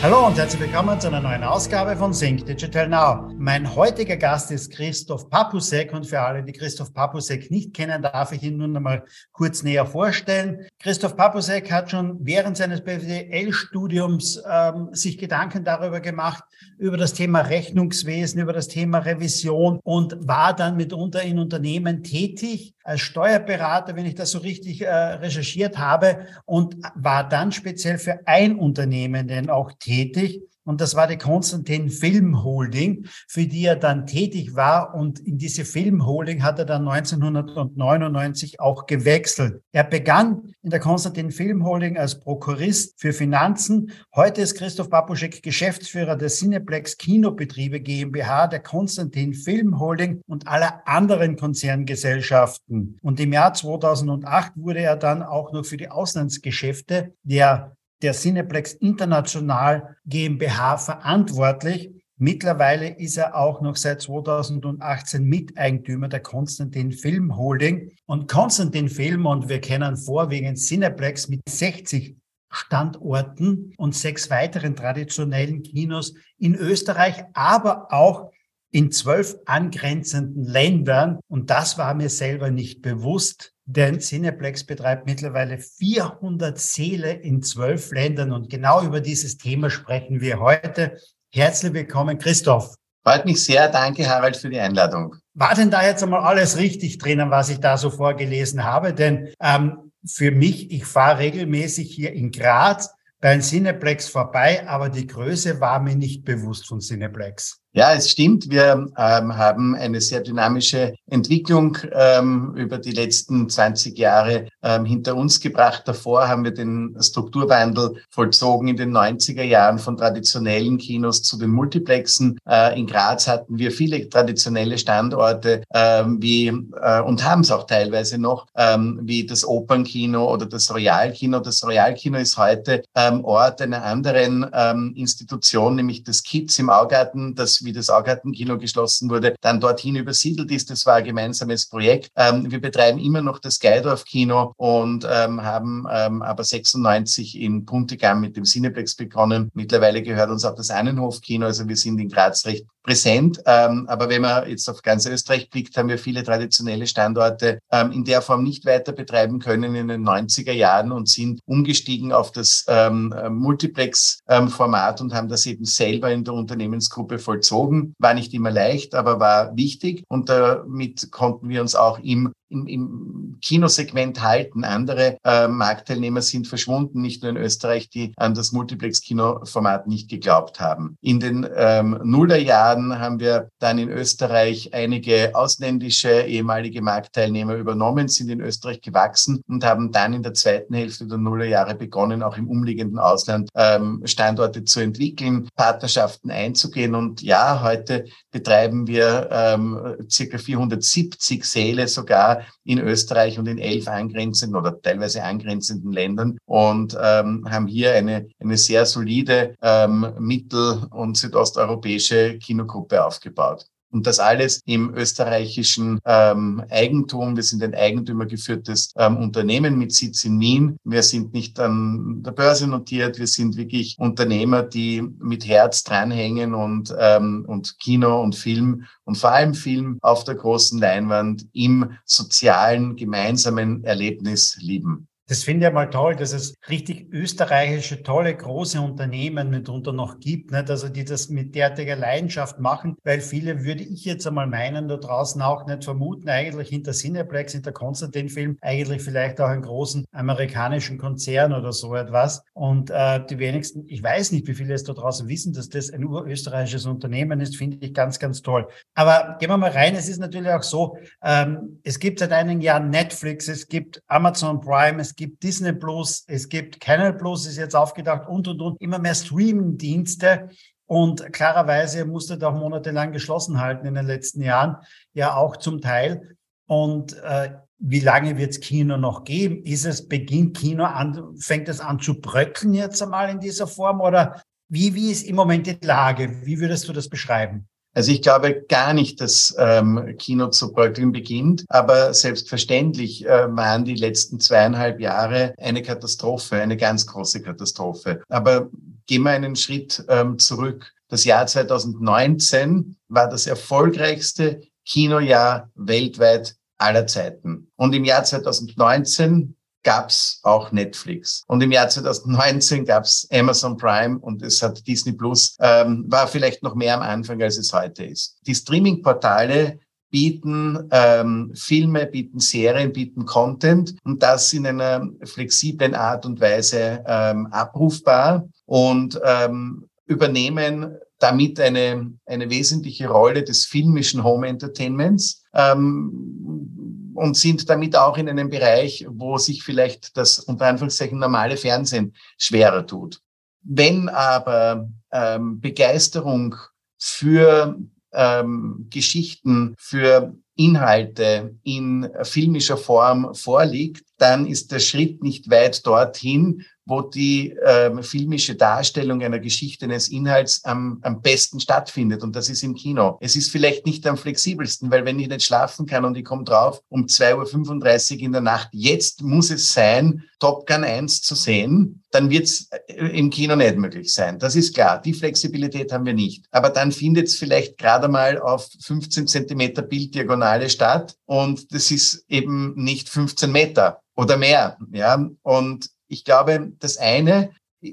Hallo und herzlich willkommen zu einer neuen Ausgabe von Sync Digital Now. Mein heutiger Gast ist Christoph Papusek und für alle, die Christoph Papusek nicht kennen, darf ich ihn nun einmal kurz näher vorstellen. Christoph Papusek hat schon während seines BWL-Studiums ähm, sich Gedanken darüber gemacht, über das Thema Rechnungswesen, über das Thema Revision und war dann mitunter in Unternehmen tätig als Steuerberater, wenn ich das so richtig äh, recherchiert habe und war dann speziell für ein Unternehmen denn auch tätig und das war die Konstantin Film Holding, für die er dann tätig war. Und in diese Film Holding hat er dann 1999 auch gewechselt. Er begann in der Konstantin Film Holding als Prokurist für Finanzen. Heute ist Christoph Papuschek Geschäftsführer der Cineplex Kinobetriebe GmbH, der Konstantin Film Holding und aller anderen Konzerngesellschaften. Und im Jahr 2008 wurde er dann auch noch für die Auslandsgeschäfte der der Cineplex International GmbH verantwortlich. Mittlerweile ist er auch noch seit 2018 Miteigentümer der Konstantin Film Holding. Und Konstantin Film, und wir kennen vorwiegend Cineplex mit 60 Standorten und sechs weiteren traditionellen Kinos in Österreich, aber auch in zwölf angrenzenden Ländern. Und das war mir selber nicht bewusst. Denn Cineplex betreibt mittlerweile 400 Seele in zwölf Ländern und genau über dieses Thema sprechen wir heute. Herzlich willkommen, Christoph. Freut mich sehr. Danke, Harald, für die Einladung. War denn da jetzt einmal alles richtig drinnen, was ich da so vorgelesen habe? Denn ähm, für mich, ich fahre regelmäßig hier in Graz bei Cineplex vorbei, aber die Größe war mir nicht bewusst von Cineplex. Ja, es stimmt. Wir ähm, haben eine sehr dynamische Entwicklung ähm, über die letzten 20 Jahre ähm, hinter uns gebracht. Davor haben wir den Strukturwandel vollzogen in den 90er Jahren von traditionellen Kinos zu den Multiplexen. Äh, in Graz hatten wir viele traditionelle Standorte ähm, wie äh, und haben es auch teilweise noch ähm, wie das Opernkino oder das Royalkino. Das Royalkino ist heute ähm, Ort einer anderen ähm, Institution, nämlich des Kids im Augarten, das wie das Augartenkino geschlossen wurde, dann dorthin übersiedelt ist. Das war ein gemeinsames Projekt. Ähm, wir betreiben immer noch das Geidorf-Kino und ähm, haben ähm, aber 96 in Puntigam mit dem Cineplex begonnen. Mittlerweile gehört uns auch das Annenhof-Kino. Also wir sind in Graz recht präsent. Ähm, aber wenn man jetzt auf ganz Österreich blickt, haben wir viele traditionelle Standorte ähm, in der Form nicht weiter betreiben können in den 90er Jahren und sind umgestiegen auf das ähm, Multiplex-Format und haben das eben selber in der Unternehmensgruppe vollzogen. War nicht immer leicht, aber war wichtig. Und damit konnten wir uns auch im im, im Kinosegment halten. Andere äh, Marktteilnehmer sind verschwunden, nicht nur in Österreich, die an das Multiplex-Kinoformat nicht geglaubt haben. In den ähm, Nullerjahren haben wir dann in Österreich einige ausländische ehemalige Marktteilnehmer übernommen, sind in Österreich gewachsen und haben dann in der zweiten Hälfte der Nullerjahre begonnen, auch im umliegenden Ausland ähm, Standorte zu entwickeln, Partnerschaften einzugehen. Und ja, heute betreiben wir ähm, circa 470 Säle sogar in Österreich und in elf angrenzenden oder teilweise angrenzenden Ländern und ähm, haben hier eine, eine sehr solide ähm, mittel- und südosteuropäische Kinogruppe aufgebaut. Und das alles im österreichischen ähm, Eigentum. Wir sind ein eigentümergeführtes ähm, Unternehmen mit Sitz in Wien. Wir sind nicht an der Börse notiert. Wir sind wirklich Unternehmer, die mit Herz dranhängen und, ähm, und Kino und Film und vor allem Film auf der großen Leinwand im sozialen, gemeinsamen Erlebnis lieben. Das finde ich mal toll, dass es richtig österreichische, tolle, große Unternehmen mitunter noch gibt, nicht? also die das mit derartiger Leidenschaft machen, weil viele würde ich jetzt einmal meinen, da draußen auch nicht vermuten, eigentlich hinter Cineplex, hinter Konstantin-Film, eigentlich vielleicht auch einen großen amerikanischen Konzern oder so etwas. Und äh, die wenigsten, ich weiß nicht, wie viele es da draußen wissen, dass das ein urösterreichisches Unternehmen ist, finde ich ganz, ganz toll. Aber gehen wir mal rein, es ist natürlich auch so, ähm, es gibt seit einigen Jahren Netflix, es gibt Amazon Prime, es gibt Disney Plus, es gibt Canal Plus, ist jetzt aufgedacht und, und, und, immer mehr Streaming-Dienste. Und klarerweise musste da auch monatelang geschlossen halten in den letzten Jahren, ja auch zum Teil. Und äh, wie lange wird es Kino noch geben? Ist es, beginnt Kino an, fängt es an zu bröckeln jetzt einmal in dieser Form oder Wie, wie ist im Moment die Lage? Wie würdest du das beschreiben? Also ich glaube gar nicht, dass ähm, Kino zu bröckeln beginnt, aber selbstverständlich äh, waren die letzten zweieinhalb Jahre eine Katastrophe, eine ganz große Katastrophe. Aber gehen wir einen Schritt ähm, zurück. Das Jahr 2019 war das erfolgreichste Kinojahr weltweit aller Zeiten. Und im Jahr 2019 gab's auch Netflix. Und im Jahr 2019 gab's Amazon Prime und es hat Disney Plus, ähm, war vielleicht noch mehr am Anfang, als es heute ist. Die Streaming-Portale bieten ähm, Filme, bieten Serien, bieten Content und das in einer flexiblen Art und Weise ähm, abrufbar und ähm, übernehmen damit eine, eine wesentliche Rolle des filmischen Home Entertainments ähm, und sind damit auch in einem Bereich, wo sich vielleicht das unter Anführungszeichen normale Fernsehen schwerer tut. Wenn aber ähm, Begeisterung für ähm, Geschichten, für Inhalte in filmischer Form vorliegt, dann ist der Schritt nicht weit dorthin, wo die ähm, filmische Darstellung einer Geschichte, eines Inhalts am, am besten stattfindet. Und das ist im Kino. Es ist vielleicht nicht am flexibelsten, weil wenn ich nicht schlafen kann und ich komme drauf um 2.35 Uhr in der Nacht, jetzt muss es sein, Top Gun 1 zu sehen, dann wird es äh, im Kino nicht möglich sein. Das ist klar. Die Flexibilität haben wir nicht. Aber dann findet es vielleicht gerade mal auf 15 Zentimeter Bilddiagonale statt und das ist eben nicht 15 Meter oder mehr. Ja, und ich glaube, das eine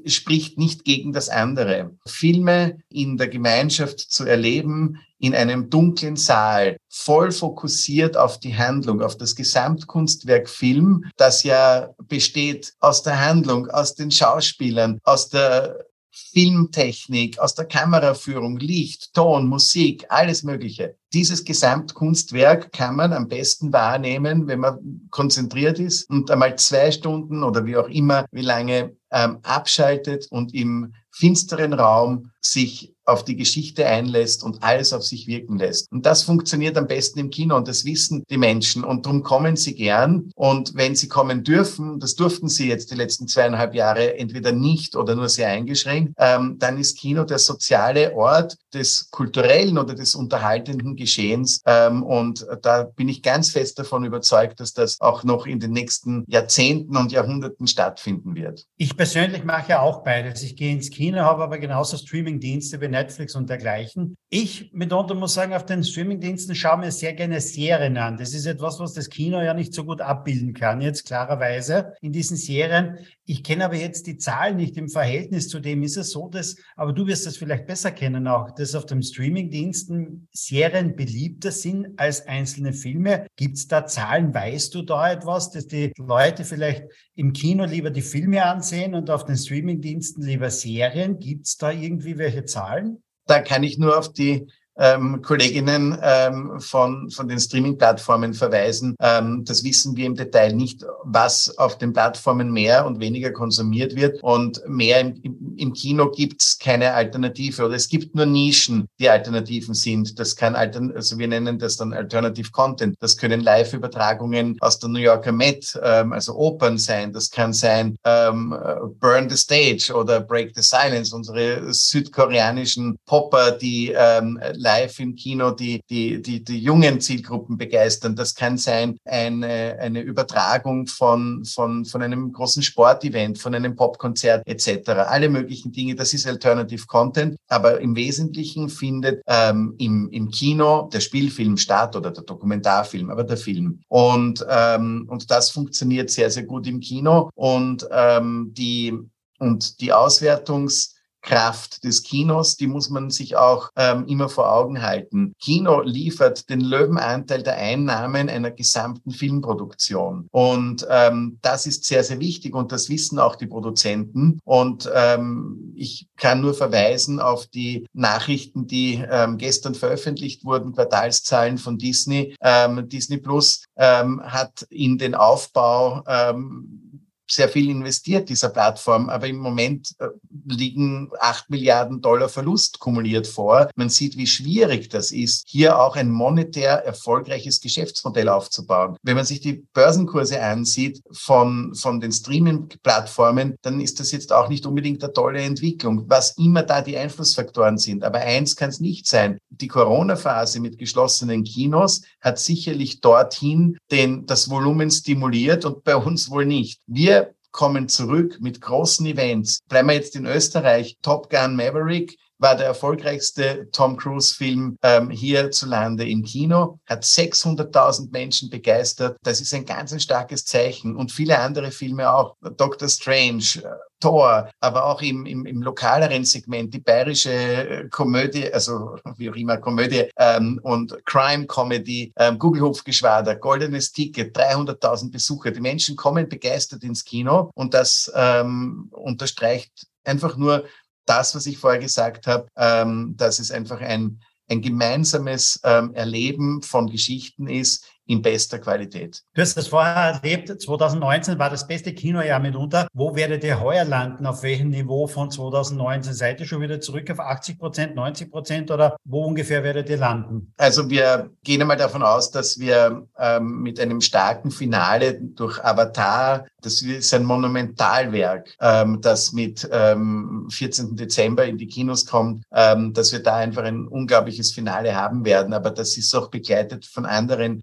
spricht nicht gegen das andere. Filme in der Gemeinschaft zu erleben, in einem dunklen Saal, voll fokussiert auf die Handlung, auf das Gesamtkunstwerk Film, das ja besteht aus der Handlung, aus den Schauspielern, aus der Filmtechnik, aus der Kameraführung, Licht, Ton, Musik, alles Mögliche. Dieses Gesamtkunstwerk kann man am besten wahrnehmen, wenn man konzentriert ist und einmal zwei Stunden oder wie auch immer, wie lange ähm, abschaltet und im finsteren Raum sich auf die Geschichte einlässt und alles auf sich wirken lässt. Und das funktioniert am besten im Kino und das wissen die Menschen und darum kommen sie gern. Und wenn sie kommen dürfen, das durften sie jetzt die letzten zweieinhalb Jahre entweder nicht oder nur sehr eingeschränkt, ähm, dann ist Kino der soziale Ort des kulturellen oder des unterhaltenden Geschehens. Ähm, und da bin ich ganz fest davon überzeugt, dass das auch noch in den nächsten Jahrzehnten und Jahrhunderten stattfinden wird. Ich persönlich mache ja auch beides. Ich gehe ins Kino, habe aber genauso Streaming-Dienste wie Netflix und dergleichen. Ich mitunter muss sagen, auf den Streamingdiensten schaue mir sehr gerne Serien an. Das ist etwas, was das Kino ja nicht so gut abbilden kann, jetzt klarerweise in diesen Serien. Ich kenne aber jetzt die Zahlen nicht im Verhältnis zu dem. Ist es so, dass, aber du wirst das vielleicht besser kennen auch, dass auf dem Streamingdiensten Serien beliebter sind als einzelne Filme. Gibt es da Zahlen? Weißt du da etwas, dass die Leute vielleicht im Kino lieber die Filme ansehen und auf den Streamingdiensten lieber Serien? Gibt es da irgendwie welche Zahlen? Da kann ich nur auf die ähm, Kolleginnen ähm, von, von den Streaming-Plattformen verweisen. Ähm, das wissen wir im Detail nicht, was auf den Plattformen mehr und weniger konsumiert wird. Und mehr im, im Kino gibt's keine Alternative oder es gibt nur Nischen, die Alternativen sind. Das kann Altern also wir nennen das dann Alternative Content. Das können Live-Übertragungen aus der New Yorker Met, ähm, also Opern sein. Das kann sein ähm, Burn the Stage oder Break the Silence, unsere südkoreanischen Popper, die ähm, live im Kino die, die, die, die jungen Zielgruppen begeistern. Das kann sein eine, eine Übertragung von, von, von einem großen Sportevent, von einem Popkonzert etc. Alle möglichen Dinge, das ist Alternative Content, aber im Wesentlichen findet ähm, im, im Kino der Spielfilm statt oder der Dokumentarfilm, aber der Film. Und, ähm, und das funktioniert sehr, sehr gut im Kino und ähm, die und die Auswertungs Kraft des Kinos, die muss man sich auch ähm, immer vor Augen halten. Kino liefert den Löwenanteil der Einnahmen einer gesamten Filmproduktion. Und ähm, das ist sehr, sehr wichtig und das wissen auch die Produzenten. Und ähm, ich kann nur verweisen auf die Nachrichten, die ähm, gestern veröffentlicht wurden, Quartalszahlen von Disney. Ähm, Disney Plus ähm, hat in den Aufbau ähm, sehr viel investiert, dieser Plattform, aber im Moment äh, liegen acht Milliarden Dollar Verlust kumuliert vor. Man sieht, wie schwierig das ist, hier auch ein monetär erfolgreiches Geschäftsmodell aufzubauen. Wenn man sich die Börsenkurse ansieht von, von den Streaming-Plattformen, dann ist das jetzt auch nicht unbedingt eine tolle Entwicklung, was immer da die Einflussfaktoren sind. Aber eins kann es nicht sein. Die Corona-Phase mit geschlossenen Kinos hat sicherlich dorthin den, das Volumen stimuliert und bei uns wohl nicht. Wir kommen zurück mit großen Events. Bleiben wir jetzt in Österreich. Top Gun Maverick war der erfolgreichste Tom Cruise-Film ähm, hierzulande im Kino, hat 600.000 Menschen begeistert. Das ist ein ganz ein starkes Zeichen. Und viele andere Filme auch. Doctor Strange, äh, Thor, aber auch im, im, im lokaleren Segment, die bayerische äh, Komödie, also wie auch immer Komödie ähm, und Crime-Comedy, ähm, Google-Hupfgeschwader, Goldenes Ticket, 300.000 Besucher. Die Menschen kommen begeistert ins Kino und das ähm, unterstreicht einfach nur, das, was ich vorher gesagt habe, ähm, dass es einfach ein, ein gemeinsames ähm, Erleben von Geschichten ist, in bester Qualität. Du hast das vorher erlebt, 2019 war das beste Kinojahr mitunter. Wo werdet ihr heuer landen? Auf welchem Niveau von 2019? Seid ihr schon wieder zurück auf 80 Prozent, 90 Prozent oder wo ungefähr werdet ihr landen? Also wir gehen einmal davon aus, dass wir ähm, mit einem starken Finale durch Avatar, das ist ein Monumentalwerk, ähm, das mit ähm, 14. Dezember in die Kinos kommt, ähm, dass wir da einfach ein unglaubliches Finale haben werden. Aber das ist auch begleitet von anderen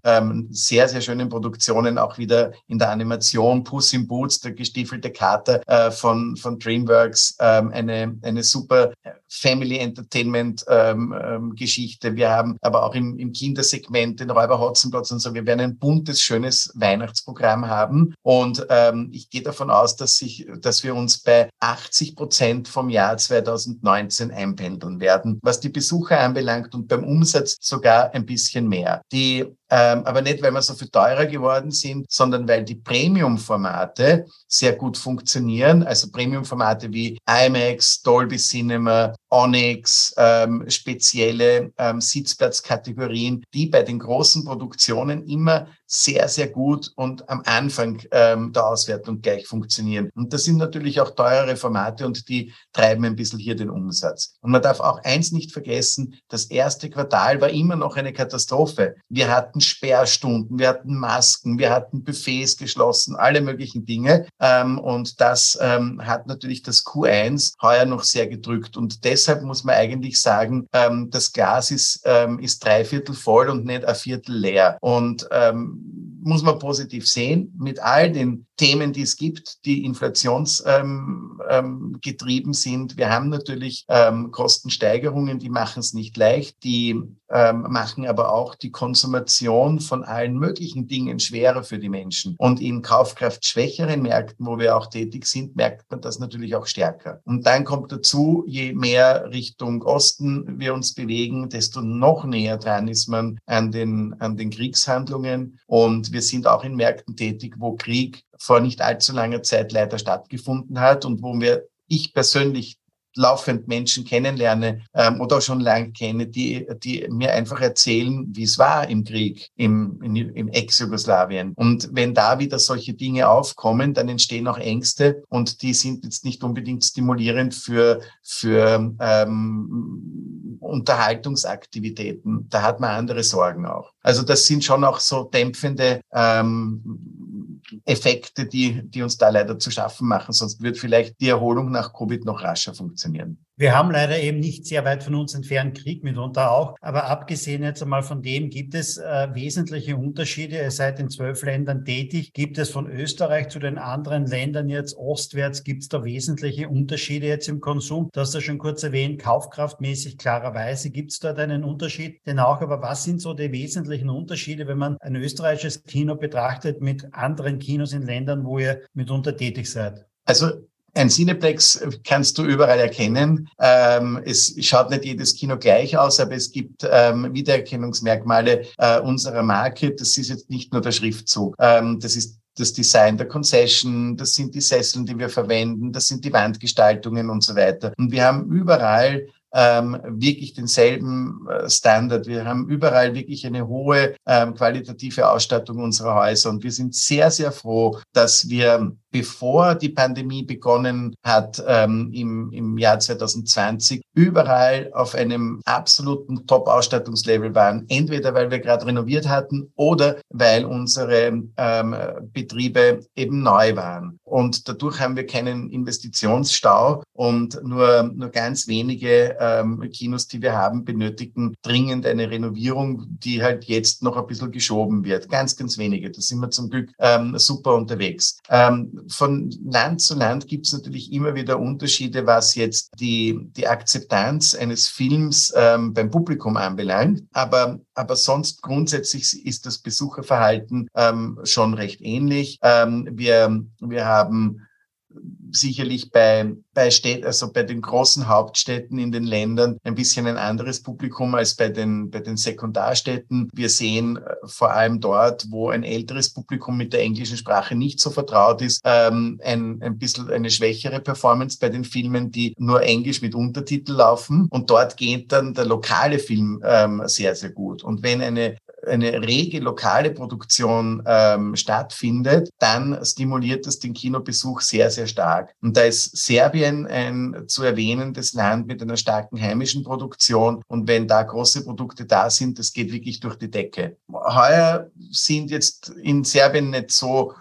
sehr, sehr schönen Produktionen, auch wieder in der Animation, Puss in Boots, der gestiefelte Kater äh, von, von DreamWorks, ähm, eine, eine super Family Entertainment ähm, ähm, Geschichte. Wir haben aber auch im, im Kindersegment den Räuber Hotzenplotz und so. Wir werden ein buntes, schönes Weihnachtsprogramm haben. Und ähm, ich gehe davon aus, dass, sich, dass wir uns bei 80 Prozent vom Jahr 2019 einpendeln werden, was die Besucher anbelangt und beim Umsatz sogar ein bisschen mehr. Die ähm, aber nicht, weil wir so viel teurer geworden sind, sondern weil die Premium-Formate sehr gut funktionieren. Also Premium-Formate wie IMAX, Dolby Cinema, Onyx, ähm, spezielle ähm, Sitzplatzkategorien, die bei den großen Produktionen immer sehr, sehr gut und am Anfang ähm, der Auswertung gleich funktionieren. Und das sind natürlich auch teurere Formate und die treiben ein bisschen hier den Umsatz. Und man darf auch eins nicht vergessen, das erste Quartal war immer noch eine Katastrophe. Wir hatten Sperrstunden, wir hatten Masken, wir hatten Buffets geschlossen, alle möglichen Dinge. Ähm, und das ähm, hat natürlich das Q1 heuer noch sehr gedrückt. Und deshalb muss man eigentlich sagen, ähm, das Glas ist, ähm, ist drei Viertel voll und nicht ein Viertel leer. Und ähm, muss man positiv sehen, mit all den Themen, die es gibt, die inflationsgetrieben ähm, ähm, sind. Wir haben natürlich ähm, Kostensteigerungen, die machen es nicht leicht, die machen aber auch die Konsumation von allen möglichen Dingen schwerer für die Menschen. Und in kaufkraftschwächeren Märkten, wo wir auch tätig sind, merkt man das natürlich auch stärker. Und dann kommt dazu, je mehr Richtung Osten wir uns bewegen, desto noch näher dran ist man an den, an den Kriegshandlungen. Und wir sind auch in Märkten tätig, wo Krieg vor nicht allzu langer Zeit leider stattgefunden hat und wo wir ich persönlich laufend Menschen kennenlerne ähm, oder schon lange kenne, die, die mir einfach erzählen, wie es war im Krieg im, im Ex-Jugoslawien. Und wenn da wieder solche Dinge aufkommen, dann entstehen auch Ängste und die sind jetzt nicht unbedingt stimulierend für, für ähm, Unterhaltungsaktivitäten. Da hat man andere Sorgen auch. Also das sind schon auch so dämpfende ähm, Effekte, die, die uns da leider zu schaffen machen. Sonst wird vielleicht die Erholung nach Covid noch rascher funktionieren. Wir haben leider eben nicht sehr weit von uns entfernt Krieg mitunter auch. Aber abgesehen jetzt einmal von dem gibt es äh, wesentliche Unterschiede. Ihr seid in zwölf Ländern tätig. Gibt es von Österreich zu den anderen Ländern jetzt ostwärts, gibt es da wesentliche Unterschiede jetzt im Konsum? Du hast ja schon kurz erwähnt, kaufkraftmäßig klarerweise gibt es dort einen Unterschied. Denn auch, aber was sind so die wesentlichen Unterschiede, wenn man ein österreichisches Kino betrachtet mit anderen Kinos in Ländern, wo ihr mitunter tätig seid? Also ein Cineplex kannst du überall erkennen. Ähm, es schaut nicht jedes Kino gleich aus, aber es gibt ähm, Wiedererkennungsmerkmale äh, unserer Marke. Das ist jetzt nicht nur der Schriftzug. Ähm, das ist das Design der Concession, das sind die Sesseln, die wir verwenden, das sind die Wandgestaltungen und so weiter. Und wir haben überall ähm, wirklich denselben äh, Standard. Wir haben überall wirklich eine hohe ähm, qualitative Ausstattung unserer Häuser und wir sind sehr, sehr froh, dass wir bevor die Pandemie begonnen hat, ähm, im, im Jahr 2020, überall auf einem absoluten Top-Ausstattungslevel waren. Entweder weil wir gerade renoviert hatten oder weil unsere ähm, Betriebe eben neu waren. Und dadurch haben wir keinen Investitionsstau und nur, nur ganz wenige ähm, Kinos, die wir haben, benötigen dringend eine Renovierung, die halt jetzt noch ein bisschen geschoben wird. Ganz, ganz wenige. Da sind wir zum Glück ähm, super unterwegs. Ähm, von Land zu Land gibt es natürlich immer wieder Unterschiede, was jetzt die, die Akzeptanz eines Films ähm, beim Publikum anbelangt. Aber, aber sonst grundsätzlich ist das Besucherverhalten ähm, schon recht ähnlich. Ähm, wir, wir haben sicherlich bei, bei Städten, also bei den großen Hauptstädten in den Ländern ein bisschen ein anderes Publikum als bei den, bei den Sekundarstädten. Wir sehen äh, vor allem dort, wo ein älteres Publikum mit der englischen Sprache nicht so vertraut ist, ähm, ein, ein bisschen eine schwächere Performance bei den Filmen, die nur Englisch mit Untertitel laufen. Und dort geht dann der lokale Film ähm, sehr, sehr gut. Und wenn eine eine rege lokale Produktion ähm, stattfindet, dann stimuliert das den Kinobesuch sehr, sehr stark. Und da ist Serbien ein zu erwähnendes Land mit einer starken heimischen Produktion. Und wenn da große Produkte da sind, das geht wirklich durch die Decke. Heuer sind jetzt in Serbien nicht so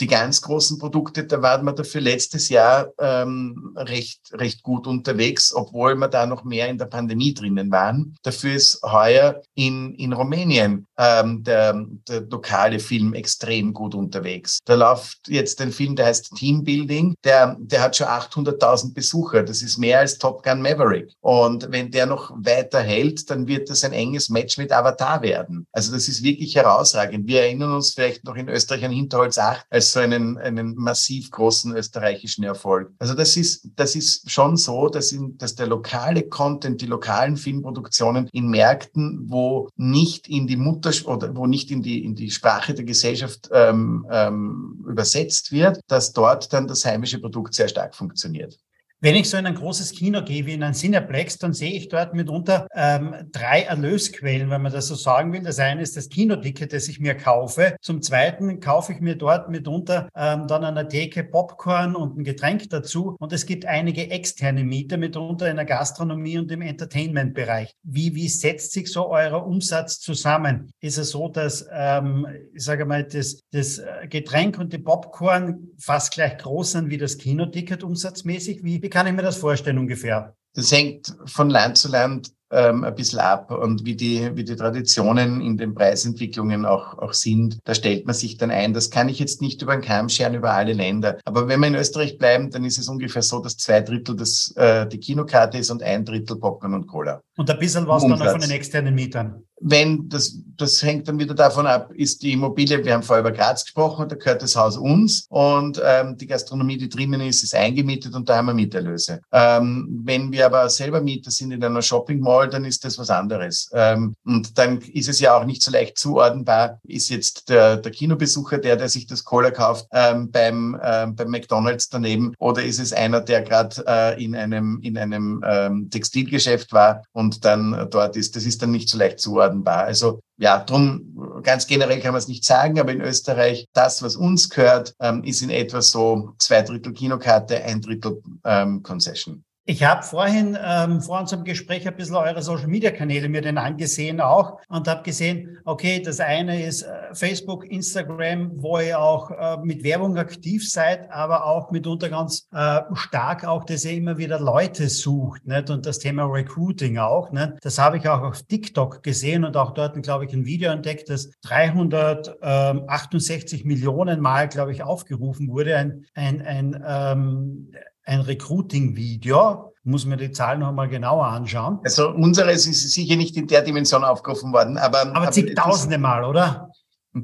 die ganz großen Produkte, da waren wir dafür letztes Jahr ähm, recht, recht gut unterwegs, obwohl wir da noch mehr in der Pandemie drinnen waren. Dafür ist heuer in, in Rumänien ähm, der, der lokale Film extrem gut unterwegs. Da läuft jetzt ein Film, der heißt Teambuilding, der, der hat schon 800.000 Besucher. Das ist mehr als Top Gun Maverick. Und wenn der noch weiter hält, dann wird das ein enges Match mit Avatar werden. Also das ist wirklich herausragend. Wir erinnern uns vielleicht noch in Österreich an Hinterholz 8 als so einen, einen massiv großen österreichischen Erfolg. Also das ist, das ist schon so, dass, in, dass der lokale Content, die lokalen Filmproduktionen in Märkten, wo nicht in die Mutter oder wo nicht in die, in die Sprache der Gesellschaft ähm, ähm, übersetzt wird, dass dort dann das heimische Produkt sehr stark funktioniert. Wenn ich so in ein großes Kino gehe wie in ein Cineplex, dann sehe ich dort mitunter ähm, drei Erlösquellen, wenn man das so sagen will. Das eine ist das Kinoticket, das ich mir kaufe. Zum Zweiten kaufe ich mir dort mitunter ähm, dann an der Theke Popcorn und ein Getränk dazu. Und es gibt einige externe Mieter, mitunter in der Gastronomie und im Entertainment-Bereich. Wie, wie setzt sich so euer Umsatz zusammen? Ist es so, dass, ähm, ich sage mal, das, das Getränk und die Popcorn fast gleich groß sind wie das Kinoticket umsatzmäßig? Wie wie kann ich mir das vorstellen ungefähr? Das hängt von Land zu Land ähm, ein bisschen ab und wie die, wie die Traditionen in den Preisentwicklungen auch, auch sind, da stellt man sich dann ein. Das kann ich jetzt nicht über den Kamm scheren über alle Länder. Aber wenn wir in Österreich bleiben, dann ist es ungefähr so, dass zwei Drittel das, äh, die Kinokarte ist und ein Drittel Popcorn und Cola. Und ein bisschen was dann von den externen Mietern. Wenn, das, das hängt dann wieder davon ab, ist die Immobilie, wir haben vorher über Graz gesprochen, da gehört das Haus uns und ähm, die Gastronomie, die drinnen ist, ist eingemietet und da haben wir Mieterlöse. Ähm, wenn wir aber selber Mieter sind in einer Shopping Mall, dann ist das was anderes. Ähm, und dann ist es ja auch nicht so leicht zuordnenbar, ist jetzt der, der Kinobesucher der, der sich das Cola kauft ähm, beim, ähm, beim McDonalds daneben oder ist es einer, der gerade äh, in einem, in einem ähm, Textilgeschäft war und dann dort ist. Das ist dann nicht so leicht zuordnenbar. Also ja, drum ganz generell kann man es nicht sagen, aber in Österreich, das, was uns gehört, ähm, ist in etwa so zwei Drittel Kinokarte, ein Drittel ähm, Concession. Ich habe vorhin ähm, vor unserem Gespräch ein bisschen eure Social-Media-Kanäle mir den angesehen auch und habe gesehen, okay, das eine ist äh, Facebook, Instagram, wo ihr auch äh, mit Werbung aktiv seid, aber auch mitunter ganz äh, stark auch, dass ihr immer wieder Leute sucht nicht? und das Thema Recruiting auch. Nicht? Das habe ich auch auf TikTok gesehen und auch dort, glaube ich, ein Video entdeckt, das 368 Millionen Mal, glaube ich, aufgerufen wurde. Ein, ein, ein ähm, ein Recruiting-Video. Muss man die Zahlen noch mal genauer anschauen. Also unseres ist sicher nicht in der Dimension aufgerufen worden, aber... Aber, aber zigtausende Mal, oder?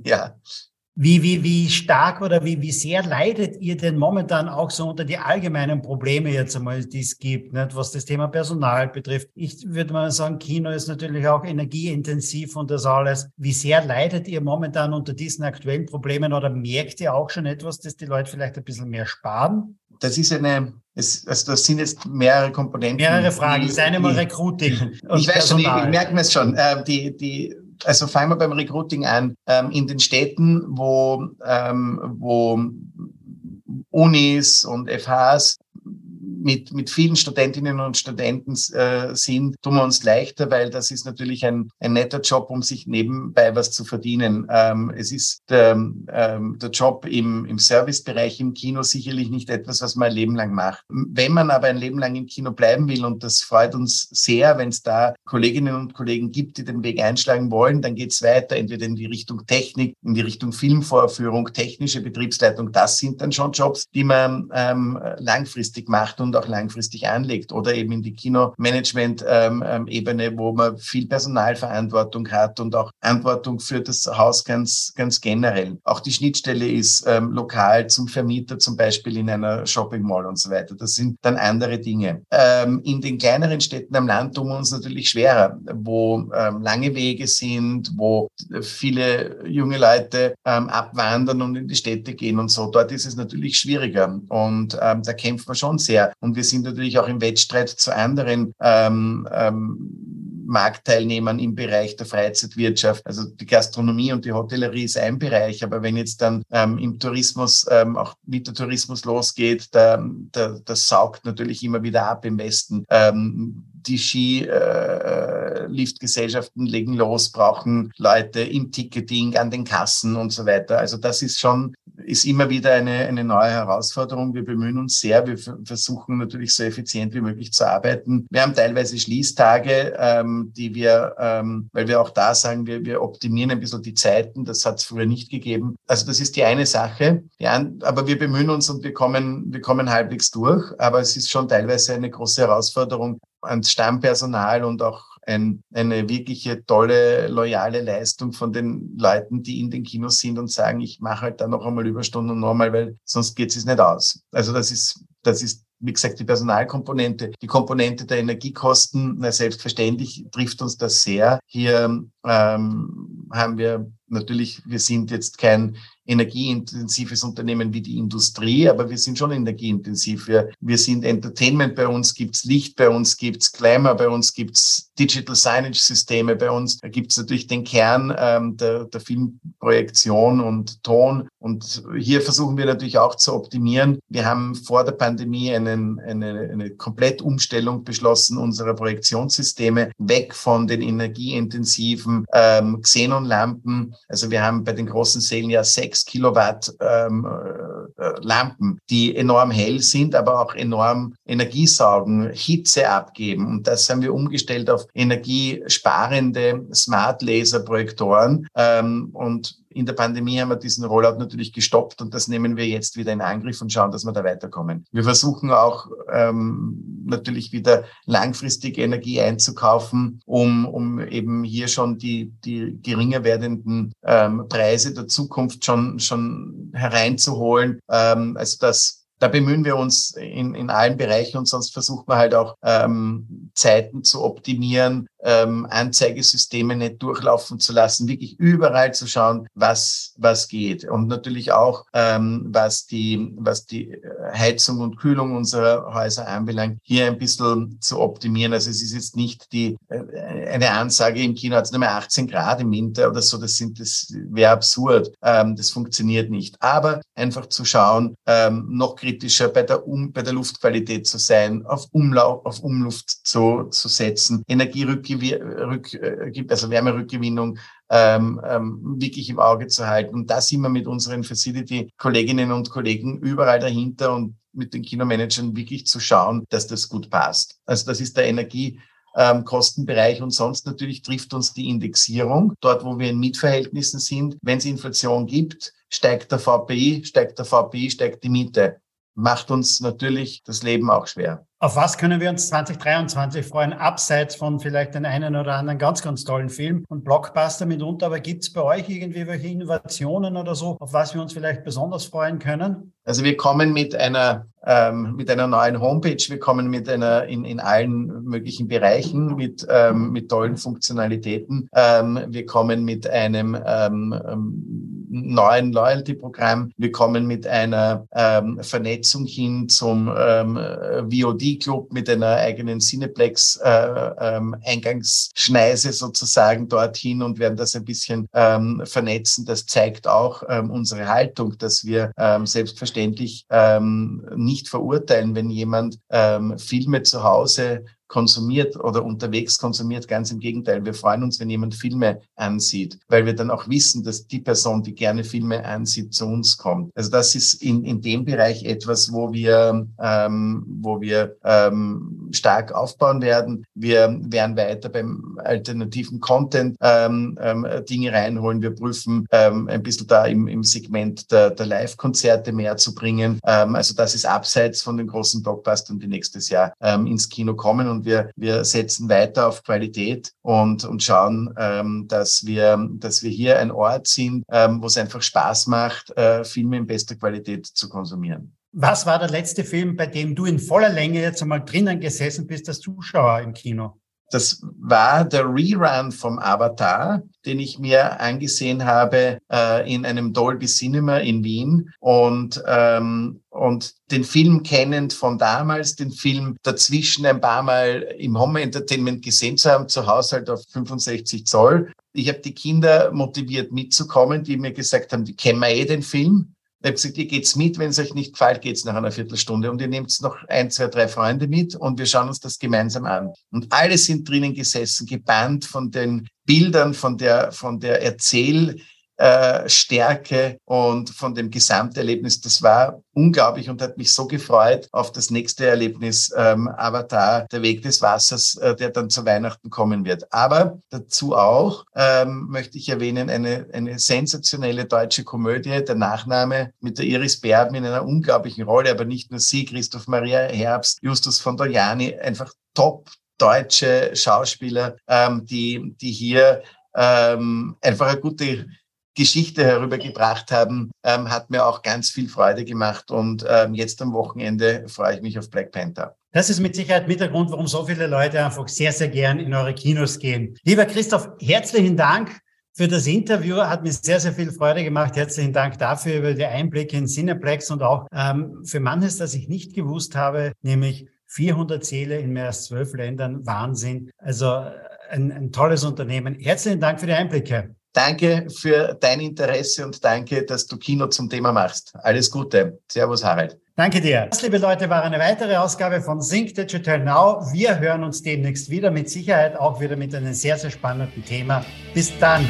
Ja. Wie, wie, wie stark oder wie, wie sehr leidet ihr denn momentan auch so unter die allgemeinen Probleme jetzt einmal, die es gibt, nicht? was das Thema Personal betrifft? Ich würde mal sagen, Kino ist natürlich auch energieintensiv und das alles. Wie sehr leidet ihr momentan unter diesen aktuellen Problemen oder merkt ihr auch schon etwas, dass die Leute vielleicht ein bisschen mehr sparen? Das ist eine, es, also das sind jetzt mehrere Komponenten. Mehrere Fragen. Das eine mal Recruiting. ich weiß schon, ich, ich merke mir es schon. Äh, die, die, also fangen wir beim Recruiting an. Ähm, in den Städten, wo, ähm, wo Unis und FHs mit, mit vielen Studentinnen und Studenten äh, sind, tun wir uns leichter, weil das ist natürlich ein, ein netter Job, um sich nebenbei was zu verdienen. Ähm, es ist der, ähm, der Job im, im Servicebereich im Kino sicherlich nicht etwas, was man ein Leben lang macht. Wenn man aber ein Leben lang im Kino bleiben will, und das freut uns sehr, wenn es da Kolleginnen und Kollegen gibt, die den Weg einschlagen wollen, dann geht es weiter, entweder in die Richtung Technik, in die Richtung Filmvorführung, technische Betriebsleitung. Das sind dann schon Jobs, die man ähm, langfristig macht und auch langfristig anlegt oder eben in die Kinomanagement-Ebene, wo man viel Personalverantwortung hat und auch Verantwortung für das Haus ganz, ganz generell. Auch die Schnittstelle ist ähm, lokal zum Vermieter, zum Beispiel in einer Shopping Mall und so weiter. Das sind dann andere Dinge. Ähm, in den kleineren Städten am Land tun wir uns natürlich schwerer, wo ähm, lange Wege sind, wo viele junge Leute ähm, abwandern und in die Städte gehen und so. Dort ist es natürlich schwieriger und ähm, da kämpft man schon sehr. Und wir sind natürlich auch im Wettstreit zu anderen ähm, ähm, Marktteilnehmern im Bereich der Freizeitwirtschaft. Also die Gastronomie und die Hotellerie ist ein Bereich, aber wenn jetzt dann ähm, im Tourismus ähm, auch mit der Tourismus losgeht, da, da, das saugt natürlich immer wieder ab im Westen. Ähm, die Skiliftgesellschaften äh, legen los, brauchen Leute im Ticketing, an den Kassen und so weiter. Also das ist schon, ist immer wieder eine, eine neue Herausforderung. Wir bemühen uns sehr. Wir versuchen natürlich so effizient wie möglich zu arbeiten. Wir haben teilweise Schließtage, ähm, die wir, ähm, weil wir auch da sagen, wir, wir optimieren ein bisschen die Zeiten. Das hat es früher nicht gegeben. Also das ist die eine Sache. Ja, aber wir bemühen uns und wir kommen, wir kommen halbwegs durch. Aber es ist schon teilweise eine große Herausforderung, ans Stammpersonal und auch ein, eine wirkliche tolle, loyale Leistung von den Leuten, die in den Kinos sind und sagen, ich mache halt da noch einmal Überstunden nochmal, weil sonst geht es nicht aus. Also das ist, das ist wie gesagt, die Personalkomponente, die Komponente der Energiekosten, na, selbstverständlich trifft uns das sehr. Hier ähm, haben wir natürlich, wir sind jetzt kein energieintensives Unternehmen wie die Industrie, aber wir sind schon energieintensiv. Wir, wir sind Entertainment, bei uns gibt's Licht, bei uns gibt's Glamour, bei uns gibt's Digital Signage-Systeme, bei uns da gibt's natürlich den Kern ähm, der, der Filmprojektion und Ton. Und hier versuchen wir natürlich auch zu optimieren. Wir haben vor der Pandemie einen, eine, eine Komplettumstellung beschlossen unserer Projektionssysteme, weg von den energieintensiven ähm, Xenonlampen. Also wir haben bei den großen Sälen ja sechs 6 Kilowatt ähm, äh, Lampen, die enorm hell sind, aber auch enorm Energie saugen, Hitze abgeben. Und das haben wir umgestellt auf energiesparende Smart Laser Projektoren. Ähm, und in der Pandemie haben wir diesen Rollout natürlich gestoppt und das nehmen wir jetzt wieder in Angriff und schauen, dass wir da weiterkommen. Wir versuchen auch ähm, natürlich wieder langfristig Energie einzukaufen, um, um eben hier schon die, die geringer werdenden ähm, Preise der Zukunft schon, schon hereinzuholen. Ähm, also das da bemühen wir uns in, in allen Bereichen und sonst versucht man halt auch ähm, Zeiten zu optimieren, ähm, Anzeigesysteme nicht durchlaufen zu lassen, wirklich überall zu schauen, was, was geht. Und natürlich auch, ähm, was, die, was die äh, Heizung und Kühlung unserer Häuser anbelangt, hier ein bisschen zu optimieren. Also es ist jetzt nicht die, äh, eine Ansage im Kino hat es nur mehr 18 Grad im Winter oder so, das sind, das wäre absurd. Ähm, das funktioniert nicht. Aber einfach zu schauen, ähm, noch kritischer bei der, um, bei der Luftqualität zu sein, auf Umlauf, auf Umluft zu, zu setzen, Energierückgewinnung Rück, äh, also Wärmerückgewinnung ähm, ähm, wirklich im Auge zu halten. Und da sind wir mit unseren Facility-Kolleginnen und Kollegen überall dahinter und mit den Kinomanagern wirklich zu schauen, dass das gut passt. Also das ist der Energie ähm, Kostenbereich und sonst natürlich trifft uns die Indexierung. Dort, wo wir in Mietverhältnissen sind, wenn es Inflation gibt, steigt der VPI, steigt der VPI, steigt die Miete. Macht uns natürlich das Leben auch schwer. Auf was können wir uns 2023 freuen, abseits von vielleicht den einen oder anderen ganz, ganz tollen Film und Blockbuster mitunter? Aber gibt es bei euch irgendwie welche Innovationen oder so, auf was wir uns vielleicht besonders freuen können? Also wir kommen mit einer ähm, mit einer neuen Homepage, wir kommen mit einer in, in allen möglichen Bereichen mit ähm, mit tollen Funktionalitäten. Ähm, wir kommen mit einem ähm, ähm neuen Loyalty-Programm. Wir kommen mit einer ähm, Vernetzung hin zum ähm, VOD-Club mit einer eigenen Cineplex-Eingangsschneise äh, ähm, sozusagen dorthin und werden das ein bisschen ähm, vernetzen. Das zeigt auch ähm, unsere Haltung, dass wir ähm, selbstverständlich ähm, nicht verurteilen, wenn jemand ähm, Filme zu Hause konsumiert oder unterwegs konsumiert. Ganz im Gegenteil, wir freuen uns, wenn jemand Filme ansieht, weil wir dann auch wissen, dass die Person, die gerne Filme ansieht, zu uns kommt. Also das ist in, in dem Bereich etwas, wo wir, ähm, wo wir ähm, stark aufbauen werden. Wir werden weiter beim alternativen Content ähm, ähm, Dinge reinholen. Wir prüfen ähm, ein bisschen da im, im Segment der, der Live-Konzerte mehr zu bringen. Ähm, also das ist abseits von den großen Blockbustern, die nächstes Jahr ähm, ins Kino kommen. Und wir, wir setzen weiter auf Qualität und, und schauen, ähm, dass, wir, dass wir hier ein Ort sind, ähm, wo es einfach Spaß macht, äh, Filme in bester Qualität zu konsumieren. Was war der letzte Film, bei dem du in voller Länge jetzt einmal drinnen gesessen bist als Zuschauer im Kino? Das war der Rerun vom Avatar, den ich mir angesehen habe äh, in einem Dolby Cinema in Wien und ähm, und den Film kennend von damals, den Film dazwischen ein paar Mal im Home Entertainment gesehen zu haben, zu Hause halt auf 65 Zoll. Ich habe die Kinder motiviert mitzukommen, die mir gesagt haben, die kennen wir eh den Film. Ich habe gesagt, ihr geht's mit, wenn es euch nicht gefällt, geht's nach einer Viertelstunde und ihr nehmt noch ein, zwei, drei Freunde mit und wir schauen uns das gemeinsam an. Und alle sind drinnen gesessen, gebannt von den Bildern, von der, von der Erzähl, äh, Stärke und von dem Gesamterlebnis. Das war unglaublich und hat mich so gefreut auf das nächste Erlebnis ähm, Avatar, der Weg des Wassers, äh, der dann zu Weihnachten kommen wird. Aber dazu auch ähm, möchte ich erwähnen, eine, eine sensationelle deutsche Komödie, der Nachname mit der Iris Berben in einer unglaublichen Rolle, aber nicht nur sie, Christoph Maria Herbst, Justus von Dojani, einfach top deutsche Schauspieler, ähm, die, die hier ähm, einfach eine gute Geschichte herübergebracht haben, ähm, hat mir auch ganz viel Freude gemacht. Und ähm, jetzt am Wochenende freue ich mich auf Black Panther. Das ist mit Sicherheit mit der Grund, warum so viele Leute einfach sehr, sehr gern in eure Kinos gehen. Lieber Christoph, herzlichen Dank für das Interview. Hat mir sehr, sehr viel Freude gemacht. Herzlichen Dank dafür über die Einblicke in Cineplex und auch ähm, für manches, das ich nicht gewusst habe, nämlich 400 Säle in mehr als zwölf Ländern. Wahnsinn. Also äh, ein, ein tolles Unternehmen. Herzlichen Dank für die Einblicke. Danke für dein Interesse und danke, dass du Kino zum Thema machst. Alles Gute. Servus, Harald. Danke dir. Das, liebe Leute, war eine weitere Ausgabe von Sync Digital Now. Wir hören uns demnächst wieder, mit Sicherheit auch wieder mit einem sehr, sehr spannenden Thema. Bis dann.